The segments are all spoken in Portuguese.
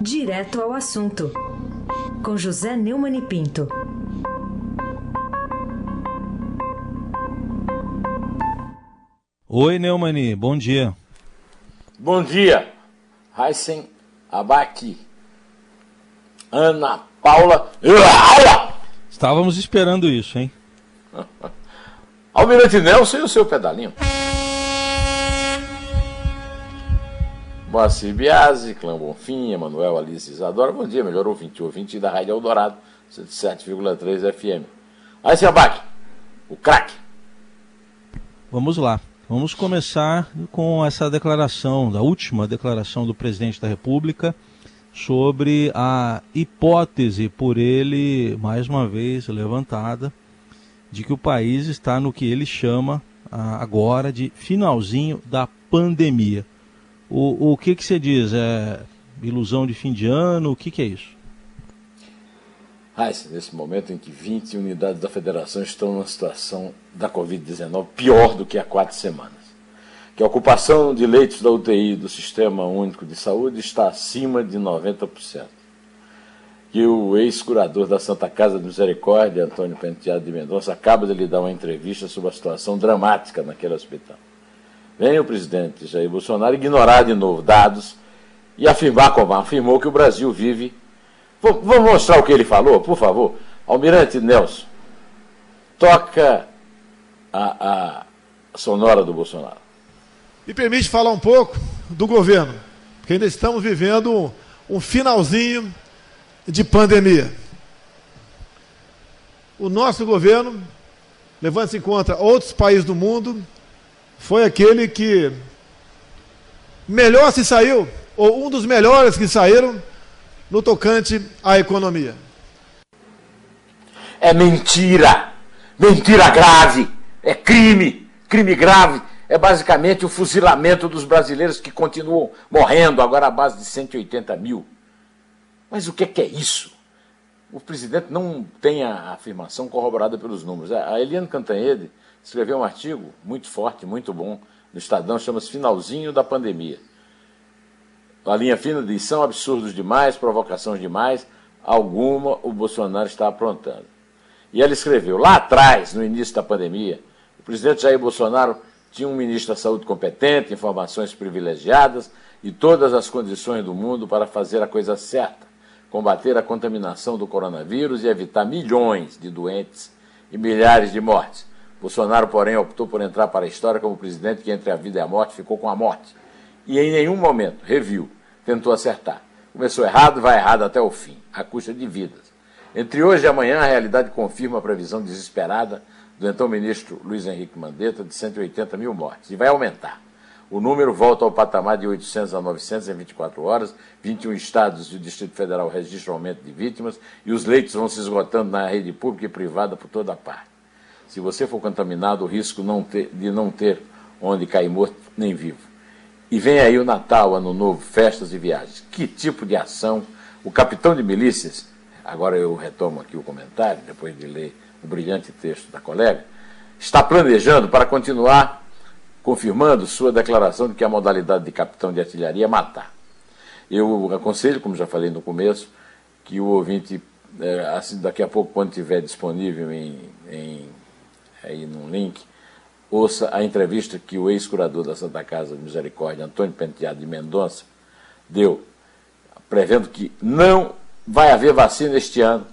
Direto ao assunto, com José Neumann e Pinto. Oi, Neumani, bom dia. Bom dia, Heisen Abaki, Ana Paula. Estávamos esperando isso, hein? Almirante Nelson e o seu pedalinho. Moacir Biasi, Clã Bonfim, Emanuel Alice Isadora. Bom dia, melhor ouvinte, ouvinte da Rádio Eldorado, 107,3 FM. Aí, Abac, o craque. Vamos lá. Vamos começar com essa declaração, da última declaração do presidente da República sobre a hipótese por ele, mais uma vez levantada, de que o país está no que ele chama ah, agora de finalzinho da pandemia. O, o que, que você diz? É ilusão de fim de ano? O que, que é isso? Nesse momento em que 20 unidades da federação estão numa situação da Covid-19 pior do que há quatro semanas. Que a ocupação de leitos da UTI do Sistema Único de Saúde está acima de 90% que o ex-curador da Santa Casa de Misericórdia, Antônio Penteado de Mendonça, acaba de lhe dar uma entrevista sobre a situação dramática naquele hospital. Vem o presidente Jair Bolsonaro ignorar de novo dados e afirmar como afirmou que o Brasil vive. Vamos mostrar o que ele falou, por favor? Almirante Nelson, toca a, a sonora do Bolsonaro. Me permite falar um pouco do governo, porque ainda estamos vivendo um finalzinho de pandemia. O nosso governo, levando-se em conta outros países do mundo, foi aquele que melhor se saiu, ou um dos melhores que saíram, no tocante à economia. É mentira! Mentira grave! É crime! Crime grave! É basicamente o fuzilamento dos brasileiros que continuam morrendo, agora à base de 180 mil. Mas o que é, que é isso? O presidente não tem a afirmação corroborada pelos números. A Eliane Cantanhede escreveu um artigo muito forte, muito bom, no Estadão, chama-se Finalzinho da Pandemia. A linha fina diz: são absurdos demais, provocações demais, alguma o Bolsonaro está aprontando. E ela escreveu: lá atrás, no início da pandemia, o presidente Jair Bolsonaro tinha um ministro da Saúde competente, informações privilegiadas e todas as condições do mundo para fazer a coisa certa combater a contaminação do coronavírus e evitar milhões de doentes e milhares de mortes. Bolsonaro, porém, optou por entrar para a história como presidente que, entre a vida e a morte, ficou com a morte. E em nenhum momento reviu, tentou acertar. Começou errado, vai errado até o fim, à custa de vidas. Entre hoje e amanhã, a realidade confirma a previsão desesperada do então ministro Luiz Henrique Mandetta de 180 mil mortes, e vai aumentar. O número volta ao patamar de 800 a 900 em 24 horas. 21 estados e o Distrito Federal registram aumento de vítimas e os leitos vão se esgotando na rede pública e privada por toda parte. Se você for contaminado, o risco não ter, de não ter onde cair morto nem vivo. E vem aí o Natal, Ano Novo, festas e viagens. Que tipo de ação o capitão de milícias, agora eu retomo aqui o comentário, depois de ler o brilhante texto da colega, está planejando para continuar confirmando sua declaração de que a modalidade de capitão de artilharia é matar. Eu aconselho, como já falei no começo, que o ouvinte, é, assim, daqui a pouco, quando estiver disponível em, em, aí num link, ouça a entrevista que o ex-curador da Santa Casa de Misericórdia, Antônio Penteado de Mendonça, deu, prevendo que não vai haver vacina este ano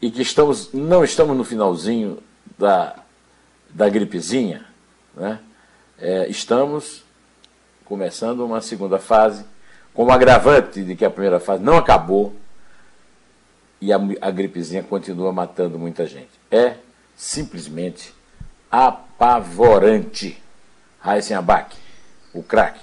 e que estamos, não estamos no finalzinho da, da gripezinha, né? é, estamos começando uma segunda fase, com o agravante de que a primeira fase não acabou e a, a gripezinha continua matando muita gente. É simplesmente apavorante. Raíssen Abac, o craque.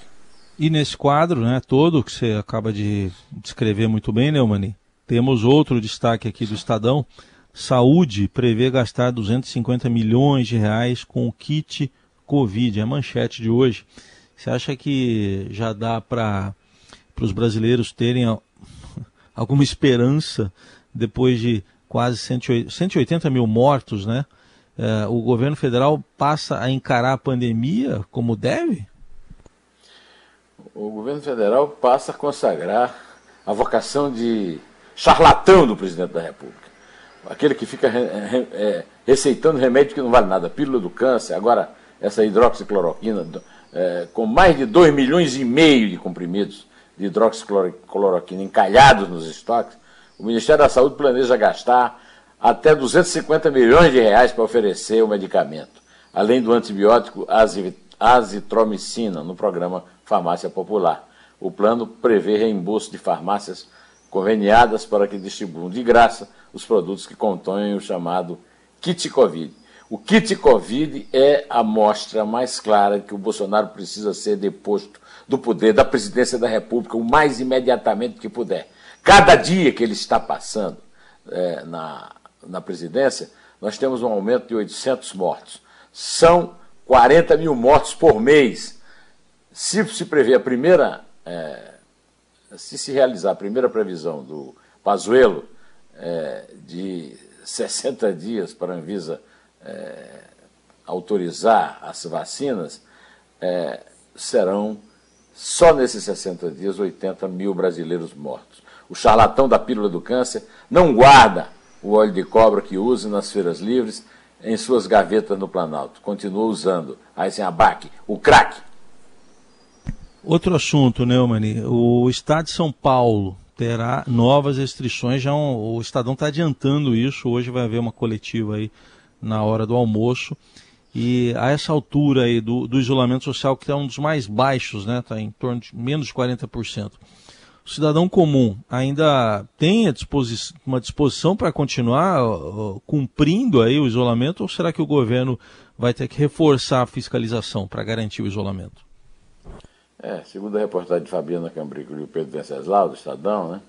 E nesse quadro né, todo que você acaba de descrever muito bem, Neumani, temos outro destaque aqui do Estadão. Saúde prevê gastar 250 milhões de reais com o kit Covid, é a manchete de hoje. Você acha que já dá para os brasileiros terem alguma esperança depois de quase 180 mil mortos, né? É, o governo federal passa a encarar a pandemia como deve? O governo federal passa a consagrar a vocação de charlatão do presidente da República. Aquele que fica re, re, é, receitando remédio que não vale nada, pílula do câncer, agora essa hidroxicloroquina, é, com mais de 2 milhões e meio de comprimidos de hidroxicloroquina encalhados nos estoques, o Ministério da Saúde planeja gastar até 250 milhões de reais para oferecer o medicamento, além do antibiótico azitromicina no programa Farmácia Popular. O plano prevê reembolso de farmácias conveniadas para que distribuam de graça os produtos que contêm o chamado kit Covid. O kit Covid é a mostra mais clara que o Bolsonaro precisa ser deposto do poder da presidência da República o mais imediatamente que puder. Cada dia que ele está passando é, na, na presidência, nós temos um aumento de 800 mortos. São 40 mil mortos por mês. Se se prevê a primeira, é, se se realizar a primeira previsão do Pazuello é, de 60 dias para a Anvisa é, autorizar as vacinas, é, serão só nesses 60 dias 80 mil brasileiros mortos. O charlatão da pílula do câncer não guarda o óleo de cobra que usa nas feiras livres em suas gavetas no Planalto. Continua usando. Aí sem abaque, o crack. Outro assunto, Neumani. O Estado de São Paulo terá novas restrições. Já um, o Estadão está adiantando isso. Hoje vai haver uma coletiva aí na hora do almoço. E a essa altura aí do, do isolamento social, que é um dos mais baixos, né? Está em torno de menos de 40% o cidadão comum ainda tem disposi uma disposição para continuar uh, cumprindo aí o isolamento ou será que o governo vai ter que reforçar a fiscalização para garantir o isolamento? É, segundo a reportagem de Fabiana Cambrico e o Pedro Venceslau, do Estadão, né,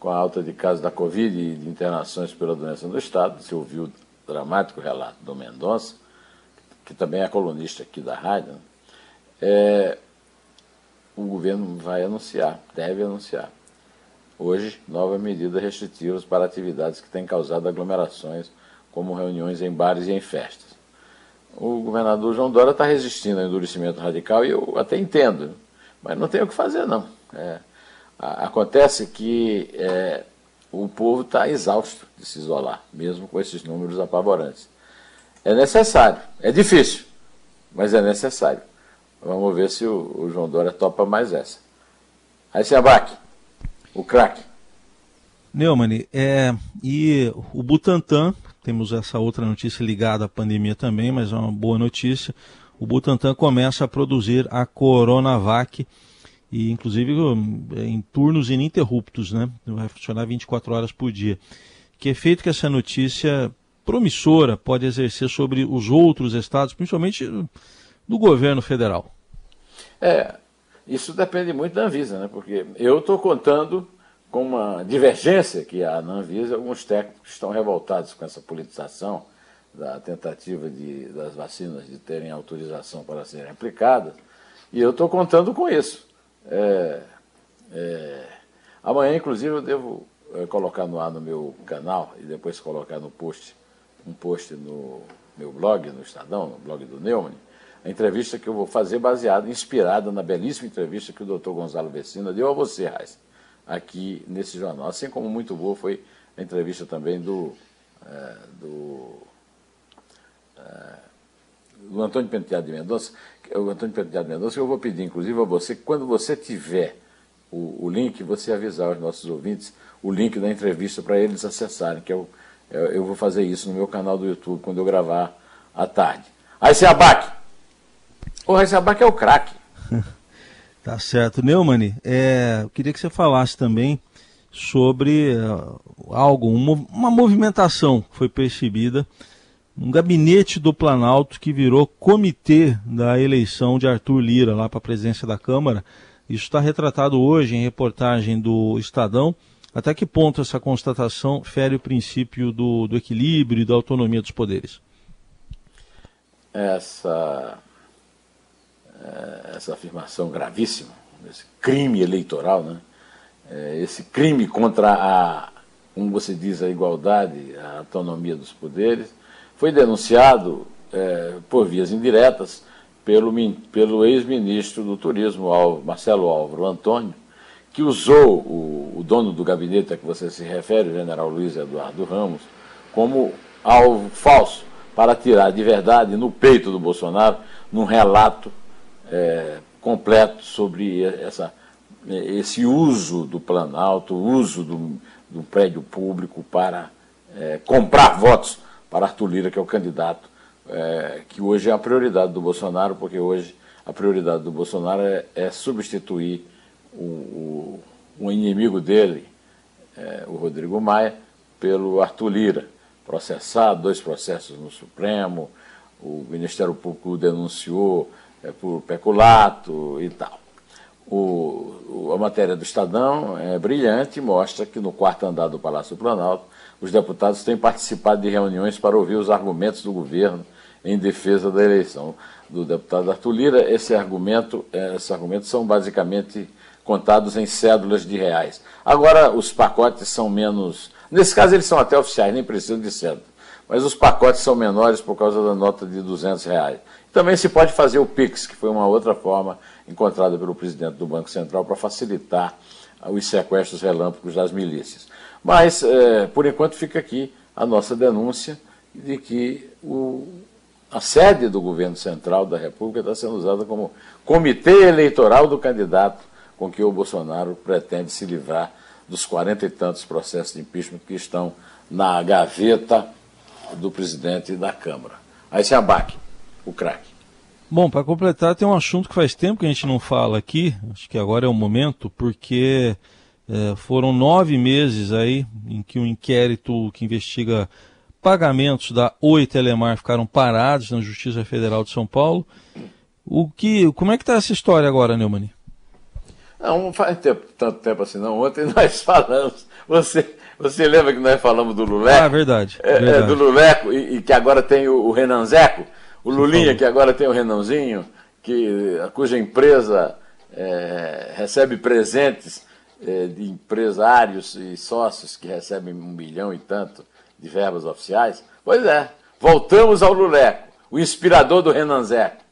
com a alta de casos da Covid e de internações pela doença no Estado, se ouviu o dramático relato do Mendonça, que também é colunista aqui da rádio, né, é, o governo vai anunciar, deve anunciar. Hoje, novas medidas restritivas para atividades que têm causado aglomerações, como reuniões em bares e em festas. O governador João Dória está resistindo ao endurecimento radical e eu até entendo, mas não tem o que fazer, não. É, acontece que é, o povo está exausto de se isolar, mesmo com esses números apavorantes. É necessário, é difícil, mas é necessário. Vamos ver se o, o João Dória topa mais essa. Aí se abaque, o craque. Neumann, é, e o Butantan, temos essa outra notícia ligada à pandemia também, mas é uma boa notícia. O Butantan começa a produzir a Coronavac, e inclusive em turnos ininterruptos, né? Vai funcionar 24 horas por dia. Que efeito que essa notícia promissora pode exercer sobre os outros estados, principalmente do governo federal? É, isso depende muito da Anvisa, né? porque eu estou contando com uma divergência que há na Anvisa, alguns técnicos estão revoltados com essa politização da tentativa de, das vacinas de terem autorização para serem aplicadas, e eu estou contando com isso. É, é, amanhã, inclusive, eu devo é, colocar no ar no meu canal e depois colocar no post, um post no meu blog, no Estadão, no blog do Neumann, a entrevista que eu vou fazer baseada, inspirada na belíssima entrevista que o doutor Gonzalo Vecina deu a você, Raiz, aqui nesse jornal. Assim como muito boa foi a entrevista também do, é, do, é, do Antônio Penteado de Mendonça, o Antônio Penteado de Mendonça, eu vou pedir, inclusive, a você, quando você tiver o, o link, você avisar aos nossos ouvintes o link da entrevista para eles acessarem, que eu, eu, eu, vou fazer isso no meu canal do YouTube quando eu gravar à tarde. Aí se abaque! O Heisenbach é o craque. tá certo. Neumann, é, eu queria que você falasse também sobre uh, algo, uma, uma movimentação que foi percebida um gabinete do Planalto que virou comitê da eleição de Arthur Lira lá para a presidência da Câmara. Isso está retratado hoje em reportagem do Estadão. Até que ponto essa constatação fere o princípio do, do equilíbrio e da autonomia dos poderes? Essa essa afirmação gravíssima, esse crime eleitoral, né? Eh, esse crime contra a, como você diz, a igualdade, a autonomia dos poderes, foi denunciado é, por vias indiretas pelo, pelo ex-ministro do Turismo, Marcelo Álvaro Antônio, que usou o, o dono do gabinete a que você se refere, o general Luiz Eduardo Ramos, como alvo falso para tirar de verdade no peito do Bolsonaro, num relato é, completo sobre essa, esse uso do Planalto, uso do, do prédio público para é, comprar votos para Arthur Lira, que é o candidato é, que hoje é a prioridade do Bolsonaro, porque hoje a prioridade do Bolsonaro é, é substituir o, o, o, inimigo dele, é, o Rodrigo Maia, pelo Arthur Lira. Processado, dois processos no Supremo, o Ministério Público denunciou é, por peculato e tal. O, a matéria do Estadão é brilhante, mostra que no quarto andar do Palácio do Planalto, os deputados têm participado de reuniões para ouvir os argumentos do governo em defesa da eleição do deputado Arthur Lira. Esse argumento, é, esses argumentos são basicamente contados em cédulas de reais. Agora, os pacotes são menos Nesse caso, eles são até oficiais, nem precisam de cédula. Mas os pacotes são menores por causa da nota de 200 reais. Também se pode fazer o PIX, que foi uma outra forma encontrada pelo presidente do Banco Central para facilitar os sequestros relâmpagos das milícias. Mas, é, por enquanto, fica aqui a nossa denúncia de que o, a sede do governo central da República está sendo usada como comitê eleitoral do candidato com que o Bolsonaro pretende se livrar dos quarenta e tantos processos de impeachment que estão na gaveta do presidente da Câmara. Aí se abaque, o craque. Bom, para completar, tem um assunto que faz tempo que a gente não fala aqui, acho que agora é o momento, porque é, foram nove meses aí em que o inquérito que investiga pagamentos da Oi Telemar ficaram parados na Justiça Federal de São Paulo. O que, como é que está essa história agora, Neumani? Não, faz tempo, tanto tempo assim não. Ontem nós falamos. Você, você lembra que nós falamos do Luleco? Ah, verdade. É, verdade. É, do Luleco, e, e, que agora tem o, o Renanzeco, o Lulinha, que agora tem o Renanzinho, que, cuja empresa é, recebe presentes é, de empresários e sócios que recebem um bilhão e tanto de verbas oficiais. Pois é, voltamos ao Luleco, o inspirador do Renanzeco.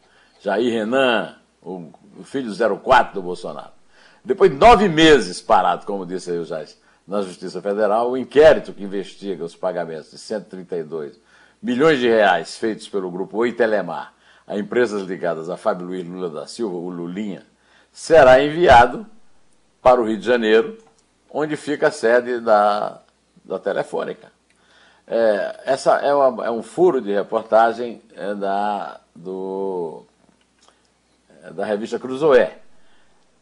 Jair Renan, o, o filho 04 do Bolsonaro. Depois de nove meses parado, como disse aí o Jais, na Justiça Federal, o inquérito que investiga os pagamentos de 132 milhões de reais feitos pelo grupo Oi Telemar a empresas ligadas a Fábio Luiz Lula da Silva, o Lulinha, será enviado para o Rio de Janeiro, onde fica a sede da, da Telefônica. É, essa é, uma, é, um furo de reportagem é, da, do, é, da revista Cruzoé.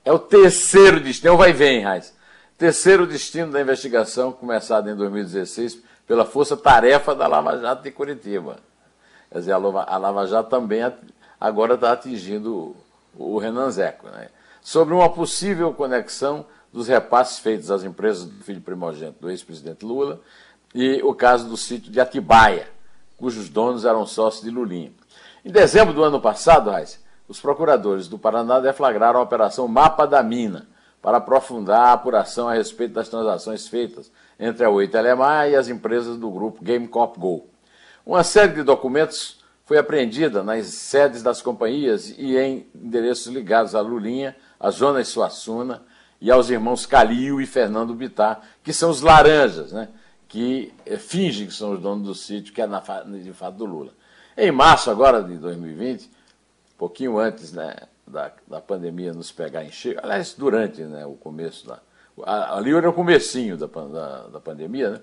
É o terceiro destino, vai vem, Raiz. Terceiro destino da investigação, começada em 2016 pela Força Tarefa da Lava Jato de Curitiba. Quer dizer, a Lava, Jato também agora está atingindo o, Renan Zeco. Né? Sobre uma possível conexão dos repasses feitos às empresas do filho primogênito do ex-presidente Lula e o caso do sítio de Atibaia, cujos donos eram sócios de Lulinha. Em dezembro do ano passado, Raiz, os procuradores do Paraná deflagraram a Operação Mapa da Mina para aprofundar a apuração a respeito das transações feitas entre a Oi Telemar e as empresas do grupo GameCop Go. Uma série de documentos foi apreendida nas sedes das companhias e em endereços ligados a Lulinha, a Jonas Suassuna e aos irmãos Calil e Fernando Bittar, que são os laranjas, né, que eh, fingem que são os donos do sítio, que é de fato do Lula. Em março agora de 2020, pouquinho antes né, da, da pandemia nos pegar em cheio, aliás, durante né, o começo da. Ali era o comecinho da, da, da pandemia, né?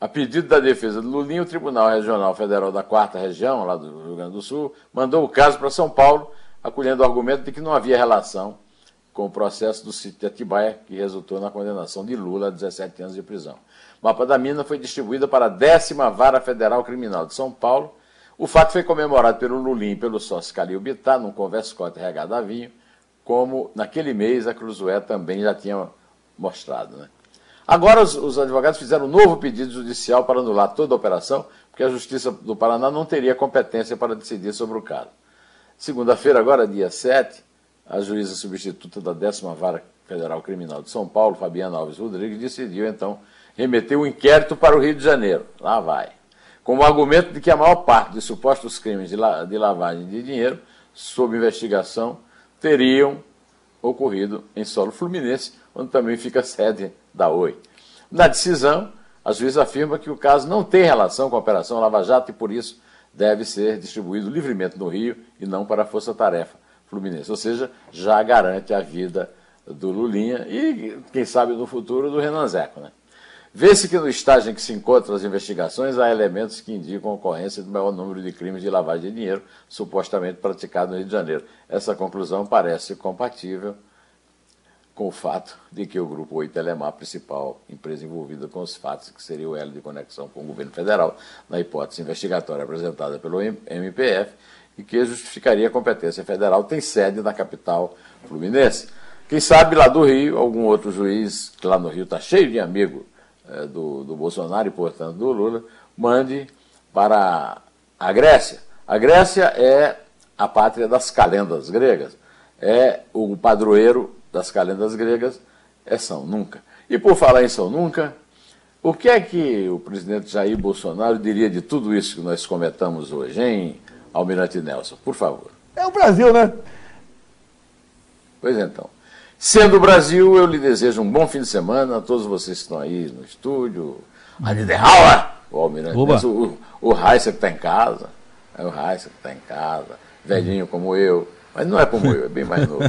A pedido da defesa do Lulinho, o Tribunal Regional Federal da Quarta Região, lá do Rio Grande do Sul, mandou o caso para São Paulo, acolhendo o argumento de que não havia relação com o processo do sítio de Atibaia, que resultou na condenação de Lula a 17 anos de prisão. O mapa da mina foi distribuído para a décima Vara Federal Criminal de São Paulo o fato foi comemorado pelo Lulim e pelo sócio Calil Bittar, num conversa com regada a vinho, como naquele mês a Cruzoé também já tinha mostrado. Né? Agora os, os, advogados fizeram um novo pedido judicial para anular toda a operação, porque a Justiça do Paraná não teria competência para decidir sobre o caso. Segunda-feira, agora, dia 7, a juíza substituta da 10 Vara Federal Criminal de São Paulo, Fabiana Alves Rodrigues, decidiu então remeter o um inquérito para o Rio de Janeiro. Lá vai com o argumento de que a maior parte dos supostos crimes de, la de lavagem de dinheiro, sob investigação, teriam ocorrido em solo fluminense, onde também fica a sede da Oi. Na decisão, a juíza afirma que o caso não tem relação com a Operação Lava Jato e, por isso, deve ser distribuído livremente no Rio e não para a Força Tarefa Fluminense. Ou seja, já garante a vida do Lulinha e, quem sabe, no futuro, do Renan Zeco. Né? Vê-se que no estágio em que se encontram as investigações há elementos que indicam a ocorrência do maior número de crimes de lavagem de dinheiro supostamente praticados no Rio de Janeiro. Essa conclusão parece compatível com o fato de que o Grupo Oi Telemar, principal empresa envolvida com os fatos, que seria o elo de conexão com o governo federal, na hipótese investigatória apresentada pelo MPF, e que justificaria a competência federal, tem sede na capital fluminense. Quem sabe lá do Rio, algum outro juiz, que lá no Rio está cheio de amigo é, do, do Bolsonaro e, portanto, do Lula, mande para a Grécia. A Grécia é a pátria das calendas gregas, é o padroeiro das calendas gregas é São Nunca. E por falar em São Nunca, o que é que o presidente Jair Bolsonaro diria de tudo isso que nós comentamos hoje, hein, Almirante Nelson? Por favor. É o Brasil, né? Pois então. Sendo o Brasil, eu lhe desejo um bom fim de semana a todos vocês que estão aí no estúdio. A Niederauer, o Almirante o, o que está em casa. É o Heisen que está em casa, velhinho como eu. Mas não é como eu, é bem mais novo.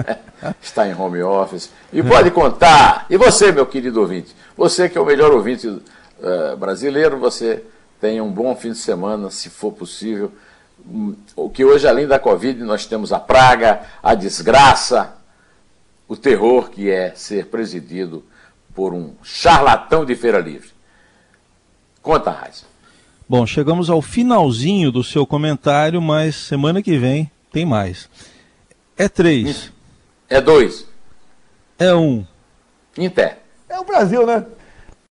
Está em home office. E pode contar. E você, meu querido ouvinte? Você que é o melhor ouvinte uh, brasileiro, você tenha um bom fim de semana, se for possível. O que hoje, além da Covid, nós temos a praga, a desgraça, o terror que é ser presidido por um charlatão de feira livre. Conta, Raiz. Bom, chegamos ao finalzinho do seu comentário, mas semana que vem tem mais. É três. É dois. É um. Inter. É o Brasil, né?